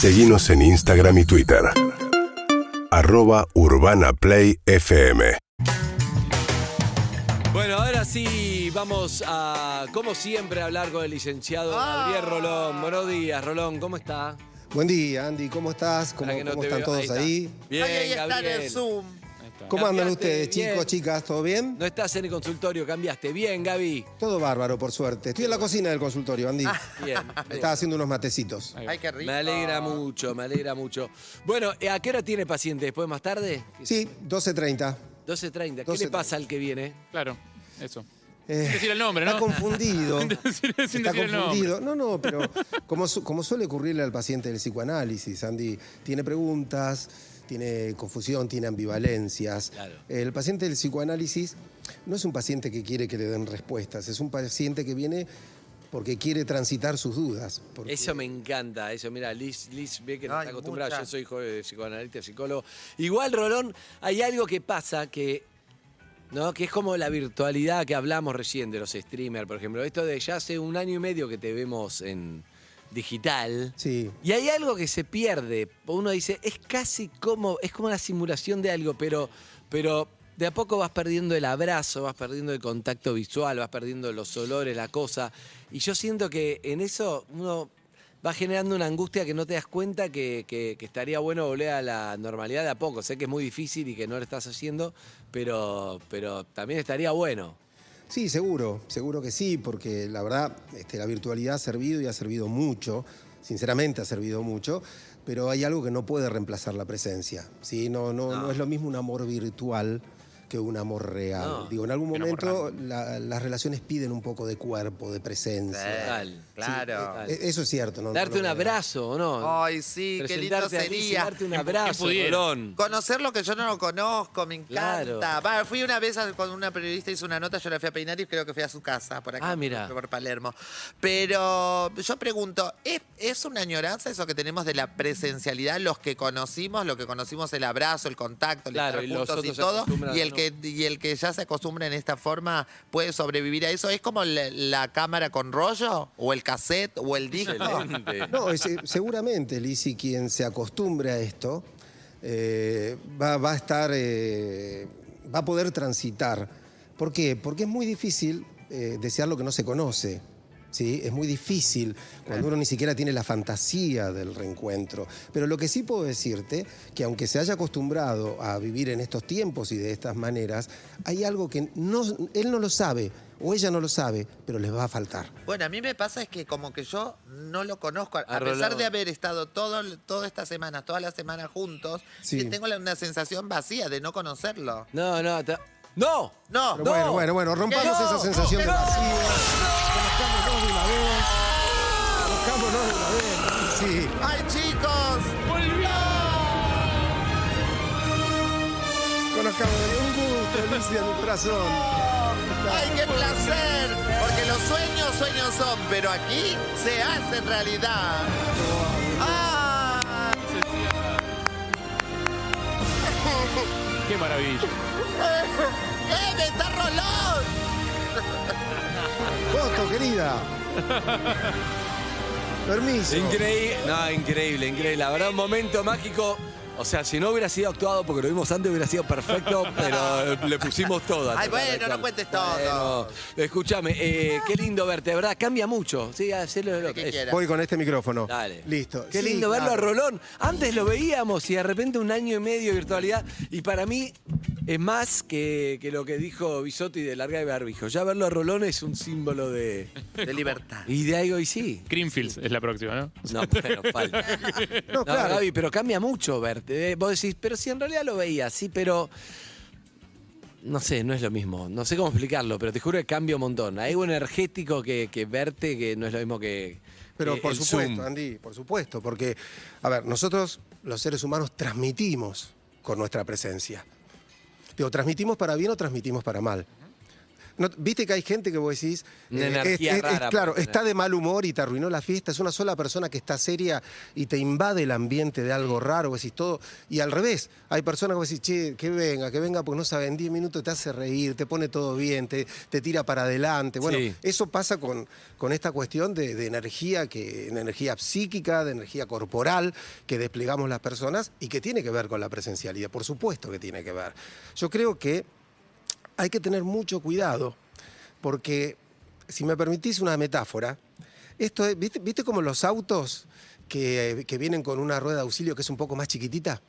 Seguimos en Instagram y Twitter. Arroba Urbana Play FM. Bueno, ahora sí vamos a, como siempre, a hablar con el licenciado Gabriel Rolón. Buenos días, Rolón, ¿cómo está? Buen día, Andy. ¿Cómo estás? ¿Cómo, Para que no cómo te están veo. todos está. ahí? Bien, Ay, ahí está en Gabriel. el Zoom. ¿Cómo andan Cambiaste, ustedes, bien. chicos, chicas? ¿Todo bien? No estás en el consultorio, cambiaste. Bien, Gaby. Todo bárbaro, por suerte. Estoy en la cocina del consultorio, Andy. Bien. Estaba haciendo unos matecitos. Ay, qué rico. Me alegra mucho, me alegra mucho. Bueno, ¿a qué hora tiene paciente? ¿Después más tarde? Sí, 12.30. 12.30. ¿Qué 12:30. le pasa al que viene? Claro, eso. Eh, Sin decir el nombre, ¿no? Está confundido. Sin decir- sin Está decir el nombre. confundido. No, no, pero como, su- como suele ocurrirle al paciente del psicoanálisis, Andy, tiene preguntas, tiene confusión, tiene ambivalencias. Claro. El paciente del psicoanálisis no es un paciente que quiere que le den respuestas, es un paciente que viene porque quiere transitar sus dudas. porque- Eso me encanta, eso, mira, Liz, Liz ve que no Ay, está acostumbrada, mucha. yo soy hijo de psicoanalista, psicólogo. Igual, Rolón, hay algo que pasa que, ¿no? Que es como la virtualidad que hablamos recién de los streamers, por ejemplo. Esto de ya hace un año y medio que te vemos en digital. Sí. Y hay algo que se pierde. Uno dice, es casi como, es como una simulación de algo, pero, pero de a poco vas perdiendo el abrazo, vas perdiendo el contacto visual, vas perdiendo los olores, la cosa. Y yo siento que en eso uno va generando una angustia que no te das cuenta que, que- que estaría bueno volver a la normalidad de a poco. Sé que es muy difícil y que no lo estás haciendo, pero, pero también estaría bueno. Sí, seguro, seguro que sí, porque la verdad este, la virtualidad ha servido y ha servido mucho, sinceramente ha servido mucho, pero hay algo que no puede reemplazar la presencia. ¿sí? No, no, no. es lo mismo un amor virtual que un amor real. No. Digo, en algún momento la- las relaciones piden un poco de cuerpo, de presencia. Total. Claro. Eh, Eso es cierto. No, no Darte un abrazo, ¿o no? Ay, sí, qué lindo sería. darte un ¿Quién- quién abrazo. Conocer lo que yo no lo conozco, me Claro. encanta. Va, fui una vez a- cuando una periodista hizo una nota, yo la fui a peinar y creo que fui a su casa, por acá, Ah, mira. por Palermo. Pero yo pregunto, ¿es, ¿es una añoranza eso que tenemos de la presencialidad? Los que conocimos, lo que conocimos, el abrazo, el contacto, el Claro, y estar los juntos y todo, y el. Que, y el que ya se acostumbra en esta forma puede sobrevivir a eso. ¿Es como la, la cámara con rollo? ¿O el cassette? ¿O el disco? Excelente. No, es- eh, seguramente, Lizzy, quien se acostumbre a esto, eh, va, va a estar, eh, va a poder transitar. ¿Por qué? Porque es muy difícil eh, desear lo que no se conoce. ¿Sí? Es muy difícil cuando uno ni siquiera tiene la fantasía del reencuentro. Pero lo que sí puedo decirte, que aunque se haya acostumbrado a vivir en estos tiempos y de estas maneras, hay algo que no, él no lo sabe o ella no lo sabe, pero les va a faltar. Bueno, a mí me pasa es que como que yo no lo conozco, a A pesar de haber estado todo, todas estas semanas, todas las semanas juntos, Sí. tengo la- una sensación vacía de no conocerlo. No, no, ta- ¡No! No, Pero bueno, bueno, bueno, rompamos No, esa sensación de no, vacío. Conozcámonos de una vez. Conozcámonos de una vez. Sí. ¡Ay, chicos! Conozcámonos de un gusto, Alicia, mi corazón. ¡Ay, qué placer! Porque los sueños, sueños son, pero aquí se hacen realidad. ¡Ah! Qué maravilla. ¡Eh, me está Rolón! Foto, querida. Permiso. Increíble, no, increíble, increíble. La verdad, un momento mágico. O sea, si no hubiera sido actuado, porque lo vimos antes, hubiera sido perfecto, pero le pusimos todo. Ay, bueno, no cuentes todo. Bueno, escúchame, eh, qué lindo verte, de verdad, cambia mucho. Sí, hacelo Lo que quieras. Voy con este micrófono. Dale. Listo. Qué Sí, lindo verlo a. Rolón. Antes lo veíamos y de repente un año y medio de virtualidad. Y para mí es más que, que lo que dijo Bisotti de larga de barbijo. Ya verlo a Rolón es un símbolo de. De libertad. Y de algo y sí. Greenfields es la próxima, ¿no? No, bueno, falta. No, No, claro. Gaby, pero cambia mucho verte. eh. Vos decís, pero si en realidad lo veía, sí, pero. No sé, no es lo mismo. No sé cómo explicarlo, pero te juro que cambia un montón. Hay algo energético que, que verte que no es lo mismo que. Pero que por el supuesto, Zoom. Andy, por supuesto, porque, a ver, nosotros los seres humanos transmitimos con nuestra presencia. Digo, transmitimos para bien o transmitimos para mal. No- Viste que hay gente que vos decís. Una eh, energía es- es- rara claro, está de mal humor y te arruinó la fiesta. Es una sola persona que está seria y te invade el ambiente de algo raro, vos decís todo. Y al revés, hay personas que vos decís, che, que venga, que venga, porque no sabe, en 10 minutos te hace reír, te pone todo bien, te, te tira para adelante. Bueno, Sí. eso pasa con, con esta cuestión de, de energía, que, de energía psíquica, de energía corporal que desplegamos las personas y que tiene que ver con la presencialidad. Por supuesto que tiene que ver. Yo creo que hay que tener mucho cuidado, porque si me permitís una metáfora, esto es, ¿viste, como los autos que, que vienen con una rueda de auxilio que es un poco más chiquitita?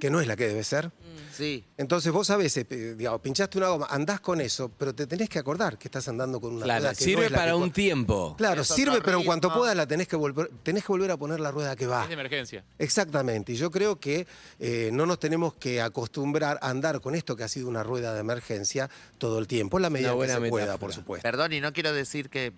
Que no es la que debe ser. Sí. Entonces vos a veces, eh, digamos, pinchaste una goma, andás con eso, pero te tenés que acordar que estás andando con una Claro, rueda que no sirve es la para que un tiempo. Claro, Es sirve, pero en cuanto puedas la tenés que volver, tenés que volver a poner la rueda que va. Es de emergencia. Exactamente, y yo creo que eh, no nos tenemos que acostumbrar a andar con esto que ha sido una rueda de emergencia todo el tiempo, en la medida que buena se pueda, por supuesto. Perdón, y no quiero decir que,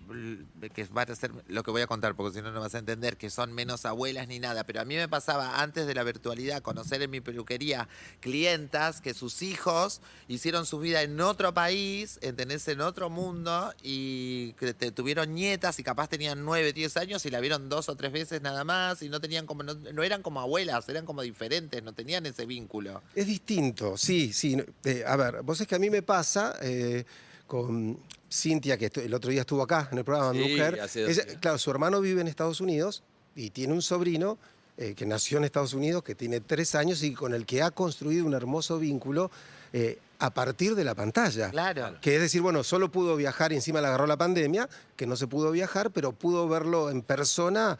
que va a ser lo que voy a contar, porque si no, no vas a entender que son menos abuelas ni nada. Pero a mí me pasaba antes de la virtualidad conocer en mi peluquería clientas que sus hijos hicieron su vida en otro país, ¿entendés? En otro mundo y que te- tuvieron nietas y capaz tenían 9, 10 años y la vieron dos o tres veces nada más y no tenían como, no, no eran como abuelas, eran como diferentes, no tenían ese vínculo. Es distinto, sí, sí. Eh, a ver, vos es que a mí me pasa eh, con Cintia, que el otro día estuvo acá en el programa Mi Sí, Mujer. hace dos Ella- días. claro, su hermano vive en Estados Unidos y tiene un sobrino eh, que nació en Estados Unidos, que tiene tres años y con el que ha construido un hermoso vínculo eh, a partir de la pantalla. Claro. Que es decir, bueno, solo pudo viajar y encima le agarró la pandemia, que no se pudo viajar, pero pudo verlo en persona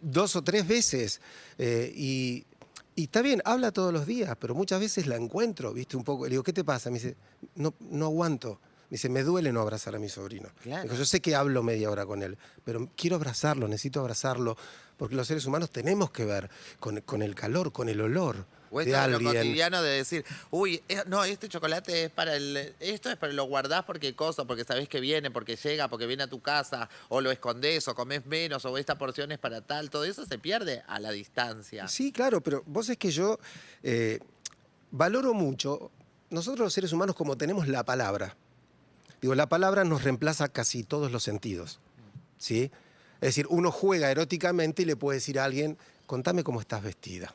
dos o tres veces. Eh, y, y está bien, habla todos los días, pero muchas veces la encuentro, ¿viste? Un poco. Le digo, ¿qué te pasa? Me dice, no, no aguanto. Me dice, me duele no abrazar a mi sobrino. Claro. Yo sé que hablo media hora con él, pero quiero abrazarlo, necesito abrazarlo, porque los seres humanos tenemos que ver con, con el calor, con el olor O esto de lo cotidiano de decir, uy, eh, no, este chocolate es para el. Esto es para lo guardás porque cosa, porque sabés que viene, porque llega, porque viene a tu casa, o lo escondés, o comés menos, o esta porción es para tal. Todo eso se pierde a la distancia. Sí, claro, pero vos es que yo eh, valoro mucho, nosotros los seres humanos como tenemos la palabra, digo, la palabra nos reemplaza casi todos los sentidos, ¿sí? Es decir, uno juega eróticamente y le puede decir a alguien, contame cómo estás vestida.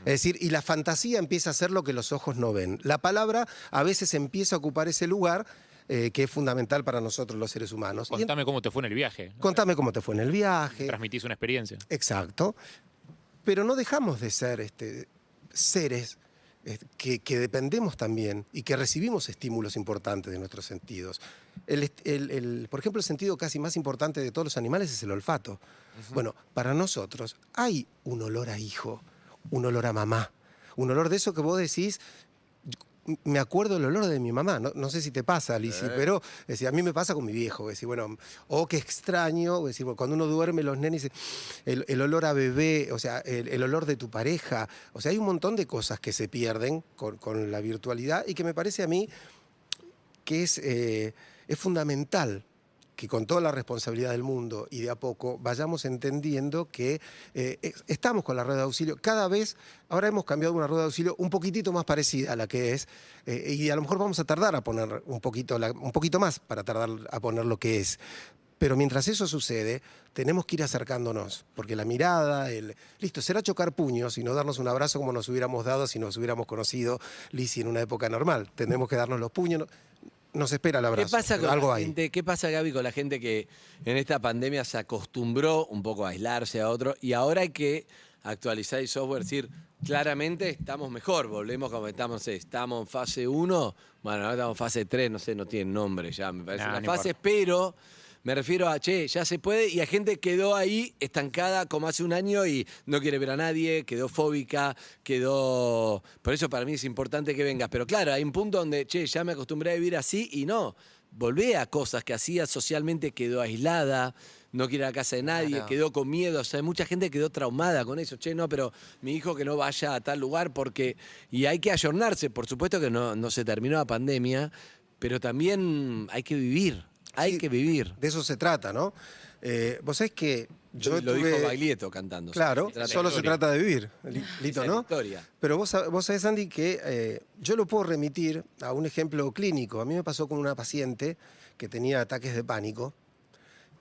Es decir, y la fantasía empieza a ser lo que los ojos no ven. La palabra a veces empieza a ocupar ese lugar eh, que es fundamental para nosotros los seres humanos. En- Contame cómo te fue en el viaje. contame cómo te fue en el viaje. Transmitís una experiencia. Exacto. Pero no dejamos de ser este, seres que, que dependemos también y que recibimos estímulos importantes de nuestros sentidos. El est- el- el- por ejemplo, el sentido casi más importante de todos los animales es el olfato. Bueno, para nosotros hay un olor a hijo, un olor a mamá, un olor de eso que vos decís, me acuerdo del olor de mi mamá. No, no sé si te pasa, Lizzy, pero es decir, a mí me pasa con mi viejo. Es decir, bueno, oh, qué extraño. Es decir, bueno, cuando uno duerme, los nenes, el, el olor a bebé, o sea, el, el olor de tu pareja. O sea, hay un montón de cosas que se pierden con, con la virtualidad y que me parece a mí que es, eh, es fundamental que con toda la responsabilidad del mundo y de a poco vayamos entendiendo que eh, es- estamos con la rueda de auxilio. Cada vez, ahora hemos cambiado una rueda de auxilio un poquitito más parecida a la que es, eh, y a lo mejor vamos a tardar a poner un poquito, un poquito más para tardar a poner lo que es. Pero mientras eso sucede, tenemos que ir acercándonos, porque la mirada, el... Listo, será chocar puños y no darnos un abrazo como nos hubiéramos dado si nos hubiéramos conocido, Lizzy, en una época normal. Tendremos que darnos los puños. No- Nos espera el abrazo. ¿Qué pasa con algo la hay. gente? ¿Qué pasa, Gaby, con la gente que en esta pandemia se acostumbró un poco a aislarse a otro y ahora hay que actualizar el software, decir, claramente estamos mejor, volvemos como estamos, no estamos en fase 1, bueno, ahora estamos en fase 3, no sé, no tiene nombre ya, me parece Nah, una no fase, importa. pero me refiero a, che, ya se puede y hay gente que quedó ahí estancada como hace un año y no quiere ver a nadie, quedó fóbica, quedó... Por eso para mí es importante que vengas, pero claro, hay un punto donde, che, ya me acostumbré a vivir así y no, volvé a cosas que hacía socialmente, quedó aislada, no quiere ir a la casa de nadie, Claro. quedó con miedo, o sea, mucha gente quedó traumada con eso, che, no, pero mi hijo que no vaya a tal lugar porque... Y hay que ayornarse, por supuesto que no, no se terminó la pandemia, pero también hay que vivir, hay Sí. que vivir. De eso se trata, ¿no? Eh, vos sabés que Yo lo tuve- dijo Baglietto cantando. Claro, solo se trata de vivir, Li- Lito, ¿no? historia. Pero vos, vos sabés, Andy, que eh, yo lo puedo remitir a un ejemplo clínico. A mí me pasó con una paciente que tenía ataques de pánico,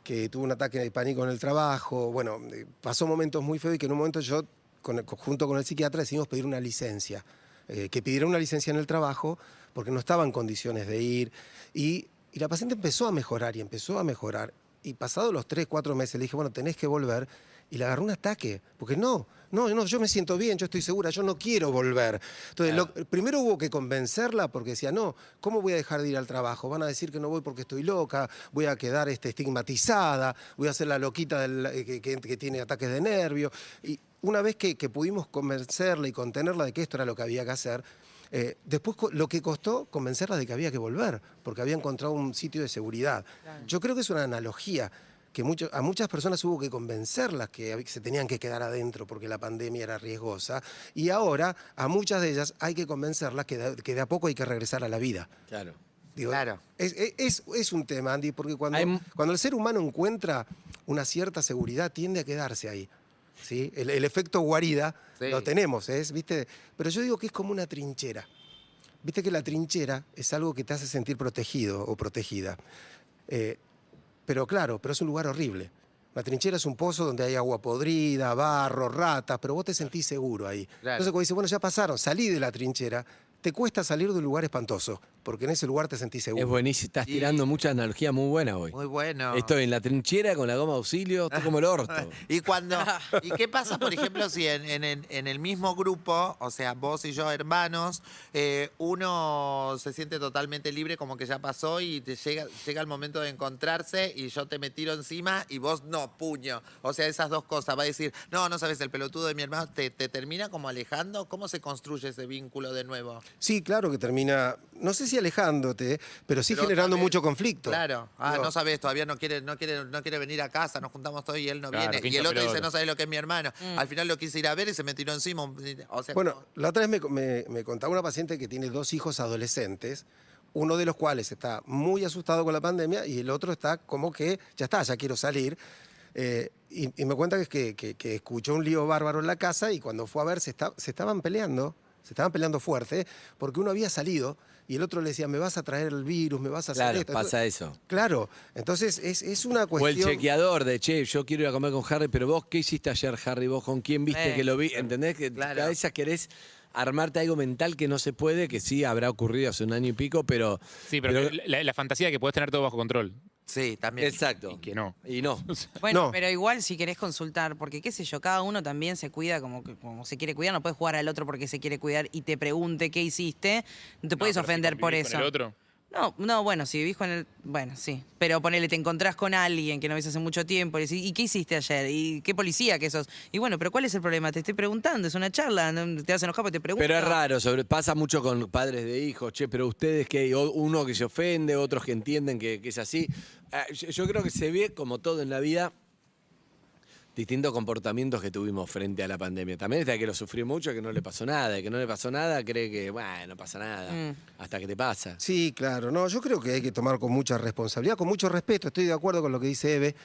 que tuvo un ataque de pánico en el trabajo. Bueno, eh, pasó momentos muy feos y que en un momento yo, con el- junto con el psiquiatra, decidimos pedir una licencia. eh, que pidiera una licencia en el trabajo porque no estaba en condiciones de ir. Y, y la paciente empezó a mejorar y empezó a mejorar. Y pasados los tres, cuatro meses le dije, bueno, tenés que volver. Y le agarró un ataque. Porque no, no, no, yo me siento bien, yo estoy segura, yo no quiero volver. Entonces, lo- primero hubo que convencerla porque decía, no, ¿cómo voy a dejar de ir al trabajo? Van a decir que no voy porque estoy loca, voy a quedar este, estigmatizada, voy a ser la loquita del- eh, que, que- que tiene ataques de nervio. Y una vez que, que pudimos convencerla y contenerla de que esto era lo que había que hacer, eh, después lo que costó convencerla de que había que volver, porque había encontrado un sitio de seguridad. Yo creo que es una analogía que mucho- a muchas personas hubo que convencerlas que se tenían que quedar adentro porque la pandemia era riesgosa, y ahora a muchas de ellas hay que convencerlas que de, que de a poco hay que regresar a la vida. Claro. Digo, Claro. Es, es- un tema, Andy, porque cuando, cuando el ser humano encuentra una cierta seguridad, tiende a quedarse ahí. ¿Sí? El, el efecto guarida Sí. lo tenemos, ¿es? ¿viste? Pero yo digo que es como una trinchera. Viste que la trinchera es algo que te hace sentir protegido o protegida. Eh, pero claro, pero es un lugar horrible. La trinchera es un pozo donde hay agua podrida, barro, ratas, pero vos te sentís seguro ahí. Claro. Entonces cuando dices, bueno, ya pasaron, salí de la trinchera, te cuesta salir de un lugar espantoso, porque en ese lugar te sentís seguro. Es buenísimo. Estás tirando mucha analogía muy buena hoy. Muy bueno. Estoy en la trinchera con la goma de auxilio, estoy como el orto. Y cuando y qué pasa, por ejemplo, si en, en- en- en el mismo grupo, o sea, vos y yo hermanos, eh, uno se siente totalmente libre, como que ya pasó y te llega llega el momento de encontrarse y yo te me tiro encima y vos no, puño. O sea, esas dos cosas. Va a decir, no, no sabes, el pelotudo de mi hermano te, te termina como alejando. ¿Cómo se construye ese vínculo de nuevo? Sí, claro que termina, no sé si alejándote, pero sí Pero generando mucho conflicto. Claro. Ah, Digo, no sabes, todavía no quiere, no quiere, no quiere venir a casa, nos juntamos todos y él no Claro, viene. Y pincha el otro dice, no sabes lo que es mi hermano. Al final lo quise ir a ver y se me tiró encima. O sea, Bueno, como- la otra vez me, me- me contaba una paciente que tiene dos hijos adolescentes, uno de los cuales está muy asustado con la pandemia y el otro está como que, ya está, ya quiero salir. Eh, y, y me cuenta que, es que, que- que escuchó un lío bárbaro en la casa y cuando fue a ver se, está- se estaban peleando, se estaban peleando fuerte, porque uno había salido y el otro le decía, me vas a traer el virus, me vas a hacer Claro, esto. pasa eso. Claro, entonces es, es una O el cuestión... chequeador de, che, yo quiero ir a comer con Harry, pero vos, ¿qué hiciste ayer, Harry? ¿Vos con quién viste Eh. que lo vi? ¿Entendés? Que Claro. a veces querés armarte algo mental que no se puede, que sí habrá ocurrido hace un año y pico, pero... Sí, pero, la, la fantasía de que puedes tener todo bajo control. Sí, también. Exacto. Y que no. Y no. Bueno, No. pero igual si querés consultar, porque qué sé yo, cada uno también se cuida como, que- como se quiere cuidar, no puedes jugar al otro porque se quiere cuidar y te pregunte qué hiciste, no te puedes ofender por eso. con el otro. No, no, bueno, si vivís con el. Bueno, sí. Pero ponele, te encontrás con alguien que no ves hace mucho tiempo y ¿y qué hiciste ayer? ¿Y qué policía que sos? Y bueno, pero ¿cuál es el problema? Te estoy preguntando, es una charla, no te vas a enojar porque te pregunto. Pero es raro, pasa mucho con padres de hijos, che, pero ustedes que uno que se ofende, otros que entienden que, es así. Yo, yo creo que se ve, como todo en la vida, distintos comportamientos que tuvimos frente a la pandemia. También está que lo sufrió mucho, que no le pasó nada, que no le pasó nada cree que, bueno, no pasa nada, Mm. hasta que te pasa. Sí, claro. No, yo creo que hay que tomar con mucha responsabilidad, con mucho respeto. Estoy de acuerdo con lo que dice Eve.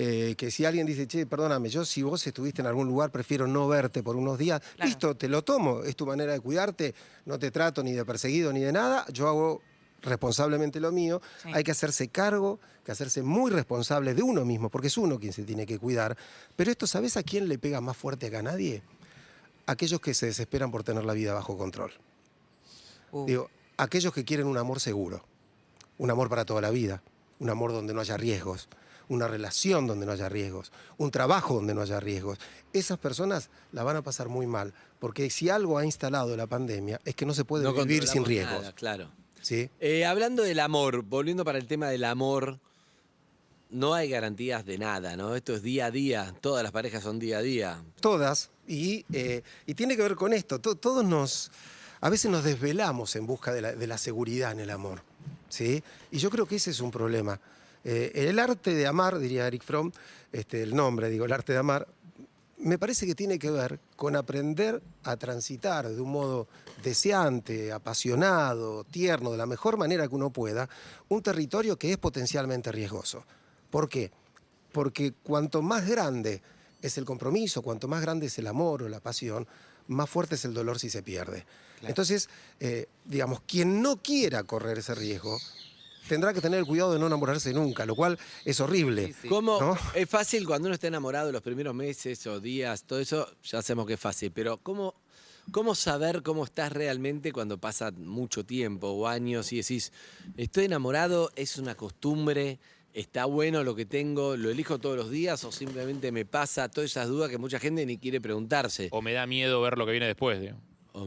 eh, que si alguien dice, che, perdóname, yo si vos estuviste en algún lugar, prefiero no verte por unos días, Claro. listo, te lo tomo, es tu manera de cuidarte, no te trato ni de perseguido ni de nada, yo hago responsablemente lo mío, Sí. hay que hacerse cargo, que hacerse muy responsable de uno mismo, porque es uno quien se tiene que cuidar. Pero esto, ¿sabes a quién le pega más fuerte que a nadie? Aquellos que se desesperan por tener la vida bajo control. Uh, Digo, aquellos que quieren un amor seguro, un amor para toda la vida, un amor donde no haya riesgos, una relación donde no haya riesgos, un trabajo donde no haya riesgos. Esas personas la van a pasar muy mal, porque si algo ha instalado la pandemia es que no se puede No vivir sin riesgos. nada, claro. ¿Sí? Eh, hablando del amor, volviendo para el tema del amor, no hay garantías de nada, ¿no? Esto es día a día, todas las parejas son día a día. Todas, y, eh, y tiene que ver con esto, to- todos nos, a veces nos desvelamos en busca de la, de la seguridad en el amor, ¿sí? Y yo creo que ese es un problema. Eh, el arte de amar, diría Eric Fromm, este, el nombre, digo, el arte de amar, me parece que tiene que ver con aprender a transitar de un modo deseante, apasionado, tierno, de la mejor manera que uno pueda, un territorio que es potencialmente riesgoso. ¿Por qué? porque cuanto más grande es el compromiso, cuanto más grande es el amor o la pasión, más fuerte es el dolor si se pierde. Entonces, eh, digamos, quien no quiera correr ese riesgo tendrá que tener el cuidado de no enamorarse nunca, lo cual es horrible. Sí, sí. ¿Cómo? ¿No? Es fácil cuando uno está enamorado los primeros meses o días, todo eso, ya sabemos que es fácil, pero ¿cómo, cómo saber cómo estás realmente cuando pasa mucho tiempo o años y decís, estoy enamorado, es una costumbre, está bueno lo que tengo, lo elijo todos los días o simplemente me pasa todas esas dudas que mucha gente ni quiere preguntarse? O me da miedo ver lo que viene después, digo. O,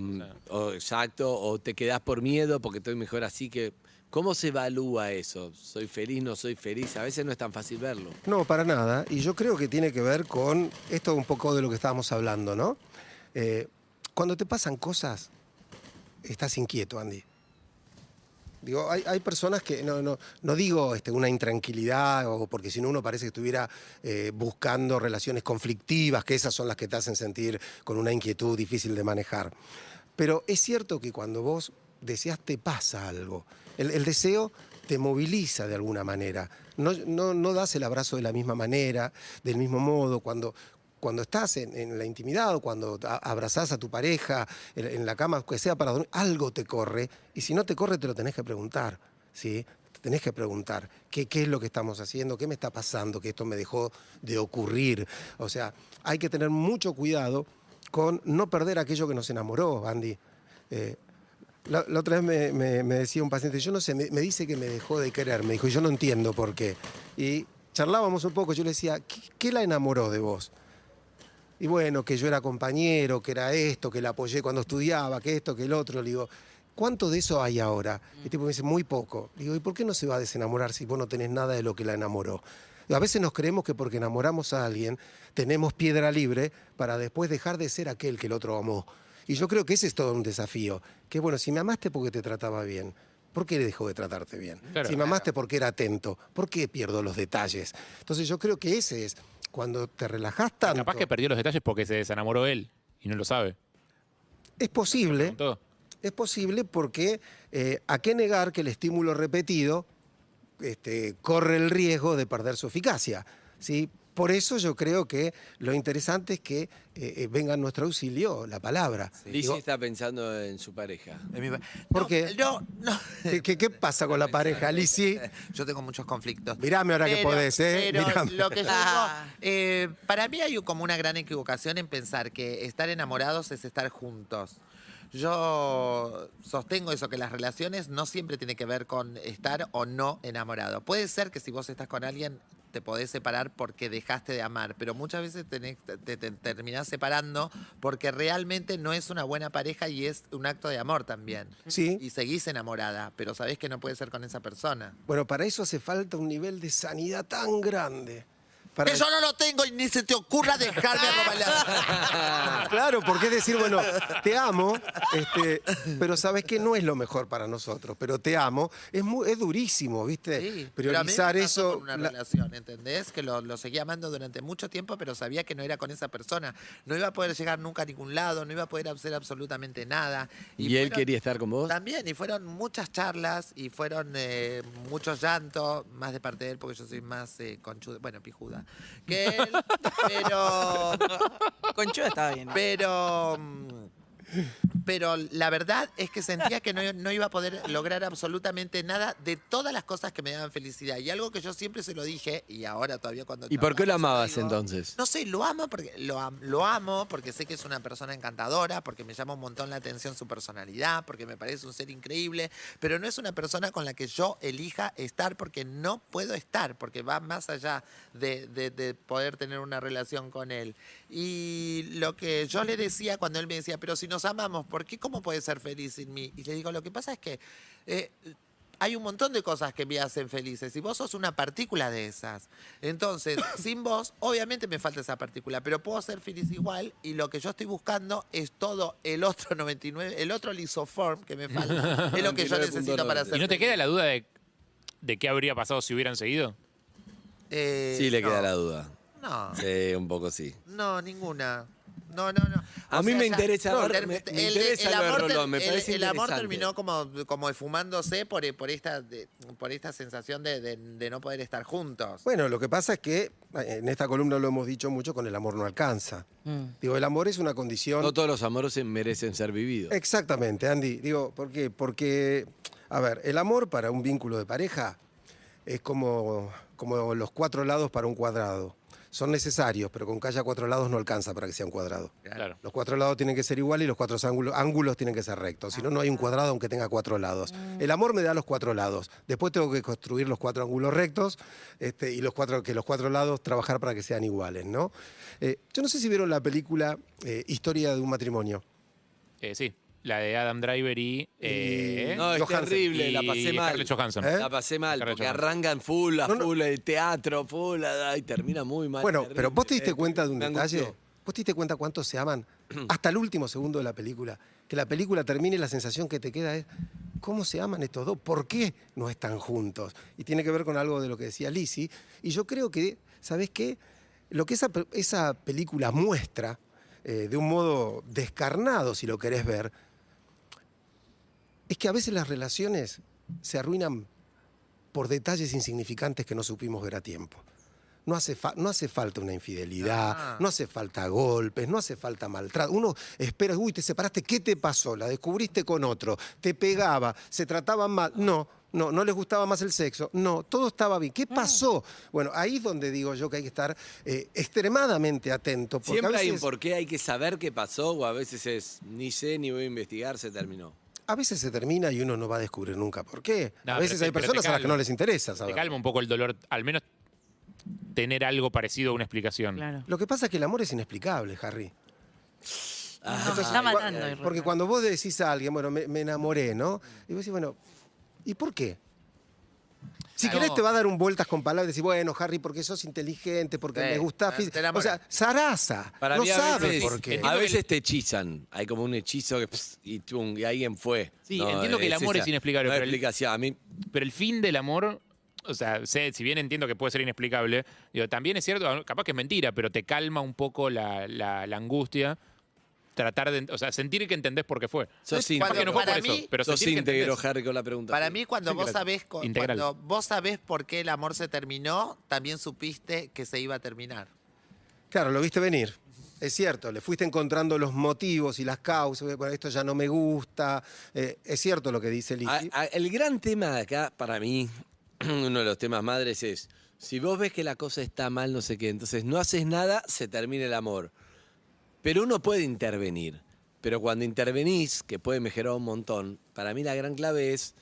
o exacto, o te quedás por miedo porque estoy mejor así que... ¿Cómo se evalúa eso? ¿Soy feliz, no soy feliz? A veces no es tan fácil verlo. No, para nada. Y yo creo que tiene que ver con esto un poco de lo que estábamos hablando, ¿no? Eh, cuando te pasan cosas, estás inquieto, Andy. Digo, hay, personas que, no digo este, una intranquilidad, o porque si no uno parece que estuviera eh, buscando relaciones conflictivas, que esas son las que te hacen sentir con una inquietud difícil de manejar. Pero es cierto que cuando vos deseas te pasa algo. El, deseo te moviliza de alguna manera. No, no, no das el abrazo de la misma manera, del mismo modo. Cuando, cuando estás en, la intimidad o cuando abrazás a tu pareja en, la cama, que sea para dormir, algo te corre. Y si no te corre, te lo tenés que preguntar. ¿sí? Te tenés que preguntar ¿qué, qué es lo que estamos haciendo, qué me está pasando, que esto me dejó de ocurrir. O sea, hay que tener mucho cuidado con no perder aquello que nos enamoró, Andy. Eh, la, la otra vez me, me- me decía un paciente, yo no sé, me, me dice que me dejó de querer, me dijo, yo no entiendo por qué. Y charlábamos un poco, yo le decía, ¿qué, qué la enamoró de vos? Y bueno, que yo era compañero, que era esto, que la apoyé cuando estudiaba, que esto, que el otro. Le digo, ¿cuánto de eso hay ahora? Y el tipo me dice, muy poco. Le digo, ¿y por qué no se va a desenamorar si vos no tenés nada de lo que la enamoró? A veces nos creemos que porque enamoramos a alguien tenemos piedra libre para después dejar de ser aquel que el otro amó. Y yo creo que ese es todo un desafío. Que bueno, si me amaste porque te trataba bien, ¿por qué dejó de tratarte bien? Claro. si me amaste porque era atento, ¿por qué pierdo los detalles? Entonces yo creo que ese es, cuando te relajás tanto... Capaz que perdió los detalles porque se desenamoró él y no lo sabe. Es posible, es posible porque eh, a qué negar que el estímulo repetido este, corre el riesgo de perder su eficacia. ¿sí? Por eso yo creo que lo interesante es que eh, eh, venga en nuestro auxilio la palabra. Digo, está pensando en su pareja. En mi pa- ¿Por no, qué? No, no. ¿Qué, qué- qué pasa con la pareja, Lizzy? Yo tengo muchos conflictos. Mirame ahora que podés, ¿eh? Pero Mirame. lo que yo Ah. digo, eh, para mí hay como una gran equivocación en pensar que estar enamorados es estar juntos. Yo sostengo eso, que las relaciones no siempre tienen que ver con estar o no enamorado. Puede ser que si vos estás con alguien te podés separar porque dejaste de amar, pero muchas veces tenés- te, te terminás separando porque realmente no es una buena pareja y es un acto de amor también. Sí. Y seguís enamorada, pero sabés que no puede ser con esa persona. Bueno, para eso hace falta un nivel de sanidad tan grande. Para Que yo no lo tengo y ni se te ocurra dejarme robar. Claro, porque es decir, bueno, te amo, este, pero sabes que no es lo mejor para nosotros, pero te amo. Es, muy, es durísimo, ¿viste? Sí, pero a mí me Priorizar pasó eso. con una la- relación, ¿entendés? Que lo, lo seguía amando durante mucho tiempo, pero sabía que no era con esa persona. No iba a poder llegar nunca a ningún lado, no iba a poder hacer absolutamente nada. ¿Y, él fueron- quería estar con vos? También, y fueron muchas charlas y fueron eh, muchos llantos, más de parte de él, porque yo soy más eh, conchuda, bueno, pijuda, que él, pero, Conchuda estaba bien. pero, mm, pero la verdad es que sentía que no, no iba a poder lograr absolutamente nada de todas las cosas que me daban felicidad. Y algo que yo siempre se lo dije, y ahora todavía cuando... ¿Y por qué lo amabas digo, entonces? no sé, lo amo porque lo, am- lo amo porque sé que es una persona encantadora, porque me llama un montón la atención su personalidad, porque me parece un ser increíble, pero no es una persona con la que yo elija estar porque no puedo estar, porque va más allá de, de- de poder tener una relación con él. Y lo que yo le decía cuando él me decía, pero si nos amamos, ¿por qué cómo puedes ser feliz sin mí? Y le digo, lo que pasa es que... eh, hay un montón de cosas que me hacen felices y vos sos una partícula de esas. Entonces, sin vos, obviamente me falta esa partícula, pero puedo ser feliz igual y lo que yo estoy buscando es todo el otro 99, el otro lisoform que me falta. Es lo que yo 99.9. necesito para ser ¿Y no te feliz. queda la duda de, de qué habría pasado si hubieran seguido? Eh, Sí, le no. queda la duda. No, Sí, un poco sí. no, ninguna. No, no, no. A mí me interesa no, ver- ter- me- me el, interesa amor, ter- Rolón, me el- parece el amor terminó como, como esfumándose por, por, esta, de- por esta sensación de, de- de no poder estar juntos. Bueno, lo que pasa es que eh, en esta columna lo hemos dicho mucho, con el amor no alcanza. Digo, el amor es una condición... No todos los amores se merecen ser vividos. Exactamente, Andy. Digo, ¿por qué? Porque, a ver, el amor para un vínculo de pareja es como, como los cuatro lados para un cuadrado. Son necesarios, pero con que haya cuatro lados no alcanza para que sea un cuadrado. Claro. Los cuatro lados tienen que ser iguales y los cuatro ángulos, ángulos tienen que ser rectos. Si no, no hay un cuadrado aunque tenga cuatro lados. El amor me da los cuatro lados. Después tengo que construir los cuatro ángulos rectos este, y los cuatro, que los cuatro lados trabajar para que sean iguales, ¿no? Eh, yo no sé si vieron la película eh, Historia de un matrimonio. Eh, sí, la de Adam Driver y. eh, No, es Johansson. terrible, la pasé mal. Scarlett Johansson. ¿Eh? La pasé mal, Scarlett porque Johansson. arrancan full, a No, no. full, el teatro, full, y termina muy mal. Bueno, terrible. pero vos te diste Eh, cuenta de un me detalle. angustió. ¿Vos te diste cuenta cuántos se aman? Hasta el último segundo de la película. Que la película termine y la sensación que te queda es, ¿cómo se aman estos dos? ¿Por qué no están juntos? Y tiene que ver con algo de lo que decía Lizzie. Y yo creo que, ¿sabés qué? Lo que esa, esa película muestra, eh, de un modo descarnado, si lo querés ver, es que a veces las relaciones se arruinan por detalles insignificantes que no supimos ver a tiempo. No hace, fa- no hace falta una infidelidad, Ah. no hace falta golpes, no hace falta maltrato. Uno espera, uy, te separaste, ¿qué te pasó? La descubriste con otro, te pegaba, se trataban mal. No, no, no les gustaba más el sexo. No, todo estaba bien. ¿Qué pasó? Bueno, ahí es donde digo yo que hay que estar eh, extremadamente atento. Siempre a hay un porqué, hay que saber qué pasó, o a veces es ni sé ni voy a investigar, se terminó. A veces se termina y uno no va a descubrir nunca por qué. No, a veces te- hay pero te personas a las que no les interesa Te saber. calma un poco el dolor, al menos tener algo parecido a una explicación. Claro. Lo que pasa es que el amor es inexplicable, Harry. No, me está matando. Irra. Porque cuando vos decís a alguien, bueno, me, me enamoré, ¿no? Y vos decís, bueno, ¿y por qué? Si Ah, querés te va a dar un vueltas con palabras y decir, bueno, Harry, porque sos inteligente, porque Sí, me gusta física. O sea, zaraza. Para no mí sabes veces, por qué. a veces el- te hechizan. Hay como un hechizo que pss, y, tum, y alguien fue. Sí, entiendo que el amor es inexplicable, No pero el- explicación. A mí, Pero el fin del amor, o sea, sé, si bien entiendo que puede ser inexplicable, digo, también es cierto, capaz que es mentira, pero te calma un poco la, la- la angustia. Tratar de, o sea, sentir que entendés por qué fue. sos Cuando- Capaz que no fue para por eso, mí- pero sos íntegro. Harry, con la pregunta. Para mí, cuando Sí, vos sabés integral. cuando vos sabés por qué el amor se terminó, también supiste que se iba a terminar. Claro, lo viste venir. Es cierto, le fuiste encontrando los motivos y las causas. Bueno, esto ya no me gusta. Eh, es cierto lo que dice Lizzie. A- a- el gran tema de acá, para mí, uno de los temas madres es, si vos ves que la cosa está mal, no sé qué, entonces no haces nada, se termina el amor. Pero uno puede intervenir. Pero cuando intervenís, que puede mejorar un montón, para mí la gran clave es,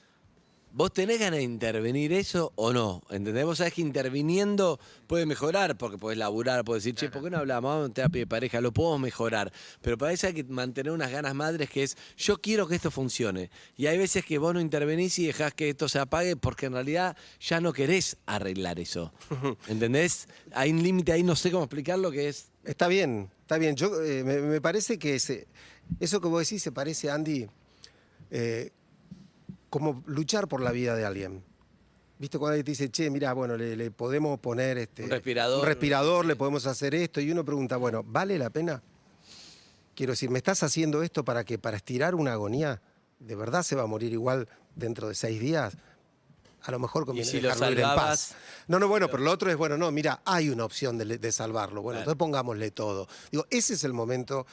¿vos tenés ganas de intervenir eso o no? ¿Entendés? Vos sabés que interviniendo puede mejorar, porque podés laburar, podés decir, che, ¿por qué no hablamos? Vamos a terapia de pareja, lo podemos mejorar. Pero para eso hay que mantener unas ganas madres que es, yo quiero que esto funcione. Y hay veces que vos no intervenís y dejás que esto se apague porque en realidad ya no querés arreglar eso. ¿Entendés? Hay un límite ahí, no sé cómo explicarlo, que es... Está bien, está bien. Yo, eh, me, me parece que ese- eso que vos decís se parece, Andy, eh, como luchar por la vida de alguien. ¿Viste cuando alguien te dice, che, mira, bueno, le, le podemos poner este, Un respirador. un respirador, le podemos hacer esto? Y uno pregunta, bueno, ¿vale la pena? Quiero decir, ¿me estás haciendo esto para que para estirar una agonía? ¿De verdad se va a morir igual dentro de seis días? A lo mejor conviene si lo dejarlo ir en paz. No, no, bueno, pero lo otro es, bueno, no, mira, hay una opción de, de salvarlo. Bueno, entonces pongámosle todo. Digo, ese es el momento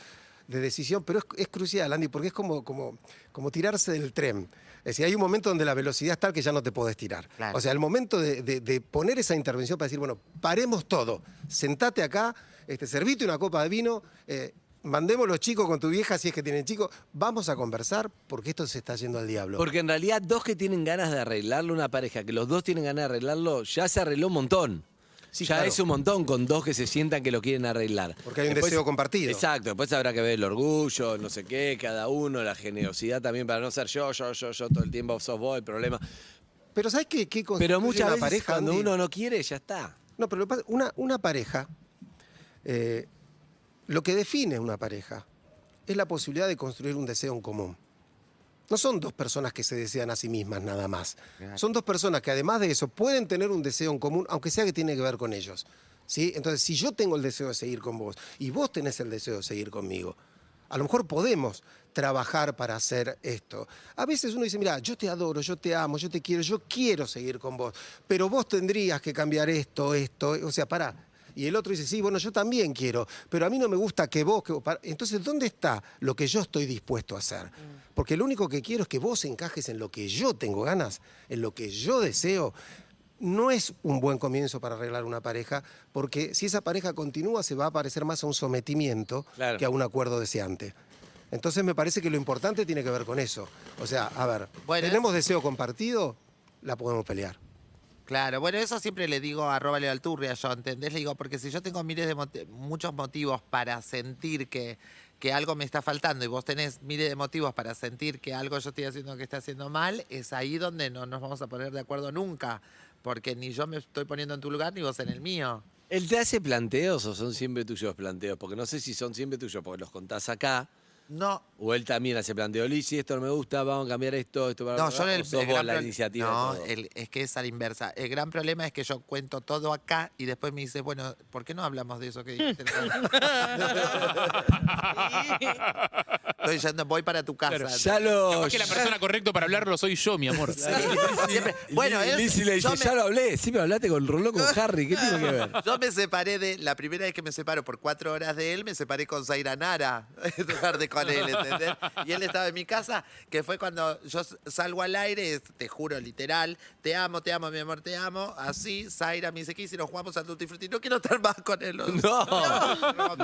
de decisión, pero es, es crucial, Andy, porque es como, como, como tirarse del tren. Es decir, hay un momento donde la velocidad es tal que ya no te podés tirar. Claro. O sea, el momento de, de- de poner esa intervención para decir, bueno, paremos todo, sentate acá, este, servite una copa de vino, eh, mandemos los chicos con tu vieja si es que tienen chicos, vamos a conversar porque esto se está yendo al diablo. Porque en realidad dos que tienen ganas de arreglarlo, una pareja, que los dos tienen ganas de arreglarlo, ya se arregló un montón. Sí, ya claro. es un montón con dos que se sientan que lo quieren arreglar. Porque hay un deseo compartido. Exacto, después habrá que ver el orgullo, no sé qué, cada uno, la generosidad también para no ser yo, yo, yo, yo, todo el tiempo sos vos el problema. Pero ¿sabes qué, qué Pero muchas veces pareja, cuando Andy? uno no quiere, ya está. No, pero lo que pasa- una, una pareja, eh, lo que define una pareja es la posibilidad de construir un deseo en común. No son dos personas que se desean a sí mismas nada más. Son dos personas que además de eso pueden tener un deseo en común, aunque sea que tiene que ver con ellos. ¿sí? Entonces, si yo tengo el deseo de seguir con vos y vos tenés el deseo de seguir conmigo, a lo mejor podemos trabajar para hacer esto. A veces uno dice, mira, yo te adoro, yo te amo, yo te quiero, yo quiero seguir con vos, pero vos tendrías que cambiar esto, esto, o sea, pará. Y el otro dice, sí, bueno, yo también quiero, pero a mí no me gusta que vos... Que vos pará". Entonces, ¿dónde está lo que yo estoy dispuesto a hacer? Porque lo único que quiero es que vos encajes en lo que yo tengo ganas, en lo que yo deseo. No es un buen comienzo para arreglar una pareja, porque si esa pareja continúa se va a parecer más a un sometimiento Claro. que a un acuerdo deseante. Entonces me parece que lo importante tiene que ver con eso. O sea, a ver, Bueno, ¿tenemos deseo compartido? La podemos pelear. Claro, bueno, eso siempre le digo a arroba Alturria, yo, ¿entendés? Le digo, porque si yo tengo miles de muchos motivos para sentir que, que algo me está faltando y vos tenés miles de motivos para sentir que algo yo estoy haciendo que está haciendo mal, es ahí donde no nos vamos a poner de acuerdo nunca. Porque ni yo me estoy poniendo en tu lugar ni vos en el mío. ¿Él te hace planteos o son siempre tuyos planteos? Porque no sé si son siempre tuyos porque los contás acá. No, O él también hace planteo, Lizzy, esto no me gusta, vamos a cambiar esto, esto para No, yo el, el vos gran la iniciativa. de No, todo? el- es que es a la inversa. El gran problema es que yo cuento todo acá y después me dice, bueno, ¿por qué no hablamos de eso que dijiste? Estoy yendo, voy para tu casa. Claro. Ya lo. Capaz que la persona correcta para hablarlo soy yo, mi amor. Siempre- bueno, él- le dice, me- ya lo hablé, sí me hablaste con Rolón, con Harry, ¿qué tiene que ver? Yo me separé de, la primera vez que me separo por cuatro horas de él, me separé con Zaira Nara, en lugar de con él, ¿entendés? Y él estaba en mi casa, que fue cuando yo salgo al aire, te juro, literal, te amo, te amo, mi amor, te amo, así, Zaira me dice, ¿qué hicieron? Jugamos al Tutti Frutti, no quiero estar más con él. No,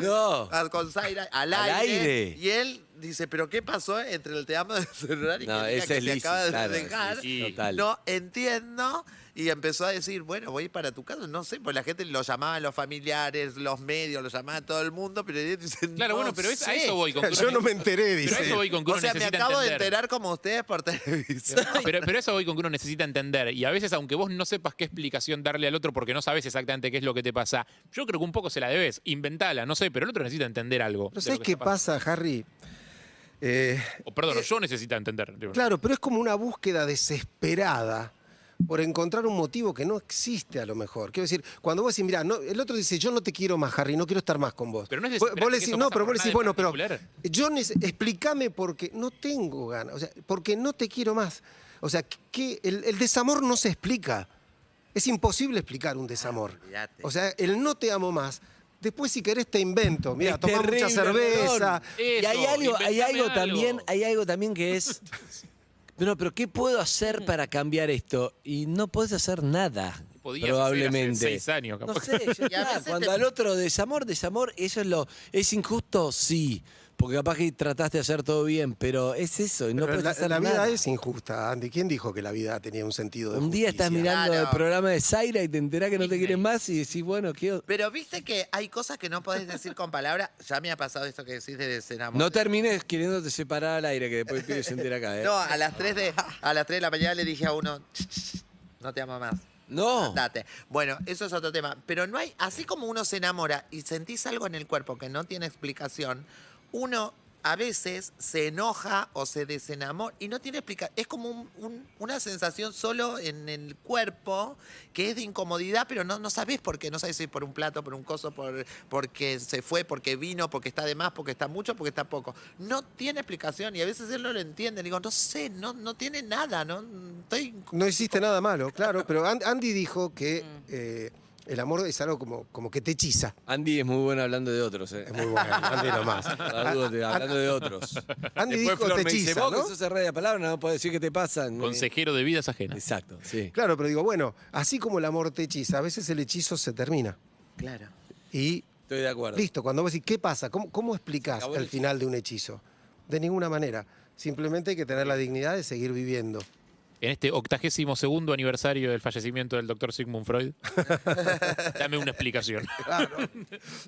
no. Ah, Con Zaira, al, Al aire, aire. Y él dice, ¿pero qué pasó entre el te amo del celular y No, que ese que es se acaba de claro, dejar? sí. No entiendo. Y empezó a decir, bueno, voy para tu casa, no sé, pues la gente lo llamaba los familiares, los medios, lo llamaba todo el mundo, pero ellos dicen, Claro, no bueno, pero es- a sé. eso voy con que Yo no me enteré, Pero a dice. eso voy con que uno O sea, me acabo de enterar como ustedes por televisión. Pero, pero eso voy con que uno necesita entender. Y a veces, aunque vos no sepas qué explicación darle al otro porque no sabes exactamente qué es lo que te pasa, yo creo que un poco se la debes. Inventala, no sé, pero el otro necesita entender algo. ¿Pero de sabes qué pasa, Harry? Eh, O, perdón, yo necesito entender. Claro, pero es como una búsqueda desesperada por encontrar un motivo que no existe a lo mejor. Quiero decir, cuando vos decís, mira, no, el otro dice, yo no te quiero más, Harry, no quiero estar más con vos. Pero no es Vos- vos le decís, no, pero por vos decís, en bueno, pero yo explícame porque no tengo ganas, o sea, porque no te quiero más. O sea, que el, el desamor no se explica. Es imposible explicar un desamor. olvídate. O sea, el no te amo más. Después, si querés, te invento. Mira, tomá mucha cerveza. Y hay algo algo. también, hay algo también que es. No, pero ¿qué puedo hacer para cambiar esto? Y no podés hacer nada. Podías probablemente. hacer hace seis años, No capaz. sé, ya Y a está. veces cuando te- al otro desamor, desamor, eso es lo. ¿Es injusto? Sí. Porque capaz que trataste de hacer todo bien, pero es eso, y no puedes la, hacer la vida nada. es injusta, Andy. ¿Quién dijo que la vida tenía un sentido de Un día estás mirando Claro. el programa de Zaira y te enterás que no te Disney. quieren más y decís, bueno, ¿qué? o- Pero viste que hay cosas que no podés decir con palabras. Ya me ha pasado esto que decís de desenamor. No termines queriéndote separar al aire, que después el pibe se entera acá, ¿eh? No, a las 3 de, a las 3 de la mañana le dije a uno, no te amo más. No. Andate. Bueno, eso es otro tema. Pero no hay, así como uno se enamora y sentís algo en el cuerpo que no tiene explicación, uno a veces se enoja o se desenamora y no tiene explicación. Es como un- un- una sensación solo en el cuerpo que es de incomodidad, pero no, no sabes por qué. No sabes si es por un plato, por un coso, por, porque se fue, porque vino, porque está de más, porque está mucho, porque está poco. No tiene explicación y a veces él no lo entiende. Le digo, no sé, no, no tiene nada, ¿no? Estoy No hiciste nada malo, claro. Pero An- Andy dijo que eh, el amor es algo como, como que te hechiza. Andy es muy bueno hablando de otros, ¿eh? Es muy bueno, Andy nomás. La duda te- hablando de otros. Andy Después dijo Flor te me dice, hechiza, vos ¿no? que sos el rey de la palabra, no puedo decir qué te pasa. Consejero de vidas ajenas. Exacto, sí. Claro, pero digo, bueno, así como el amor te hechiza, a veces el hechizo se termina. Claro. Y Estoy de acuerdo. listo, cuando vos decís, ¿qué pasa? ¿Cómo, cómo explicás el- final de un hechizo? De ninguna manera. Simplemente hay que tener la dignidad de seguir viviendo. En este octagésimo segundo aniversario del fallecimiento del doctor Sigmund Freud, dame una explicación. Claro,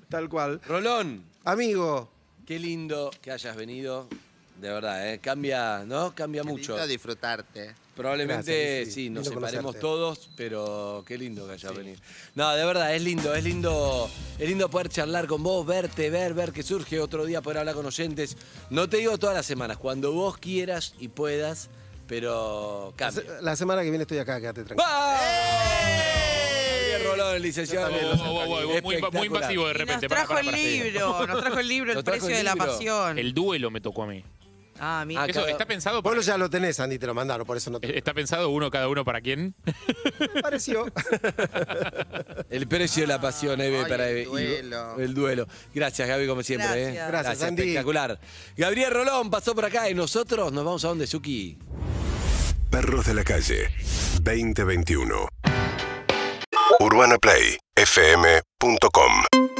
tal cual. Rolón, Amigo, qué lindo que hayas venido. De verdad, ¿eh? Cambia, ¿no? Cambia Qué mucho. lindo disfrutarte. Probablemente Gracias, sí, nos Lindo separemos conocerte. todos, pero qué lindo que hayas venido. No, de verdad, es lindo, es lindo, es lindo poder charlar con vos, verte, ver, ver que surge otro día poder hablar con oyentes. No te digo todas las semanas, cuando vos quieras y puedas, pero la cambia. se- la semana que viene estoy acá, quédate tranquilo. ¡Vamos! Javier Rolón, licenciado. Muy, muy Espectacular. invasivo de Y nos trajo pará, el pará. libro, nos trajo el libro, El Nos trajo precio el de la libro. pasión. El duelo me tocó a mí. Ah, mira. Ah, Eso cada- está pensado Vos para- lo ya lo tenés, Andy, te lo mandaron, por eso no te ¿Está pensado uno cada uno para quién? pareció. El precio de la pasión, Eve, Ay, para el Eve. Y- duelo. El duelo. Gracias, Gaby, como siempre. ¿eh? Gracias. Gracias, Andy. Espectacular. Gabriel Rolón pasó por acá y nosotros nos vamos a donde, Suki. Perros de la calle 2021. UrbanaPlayFM.com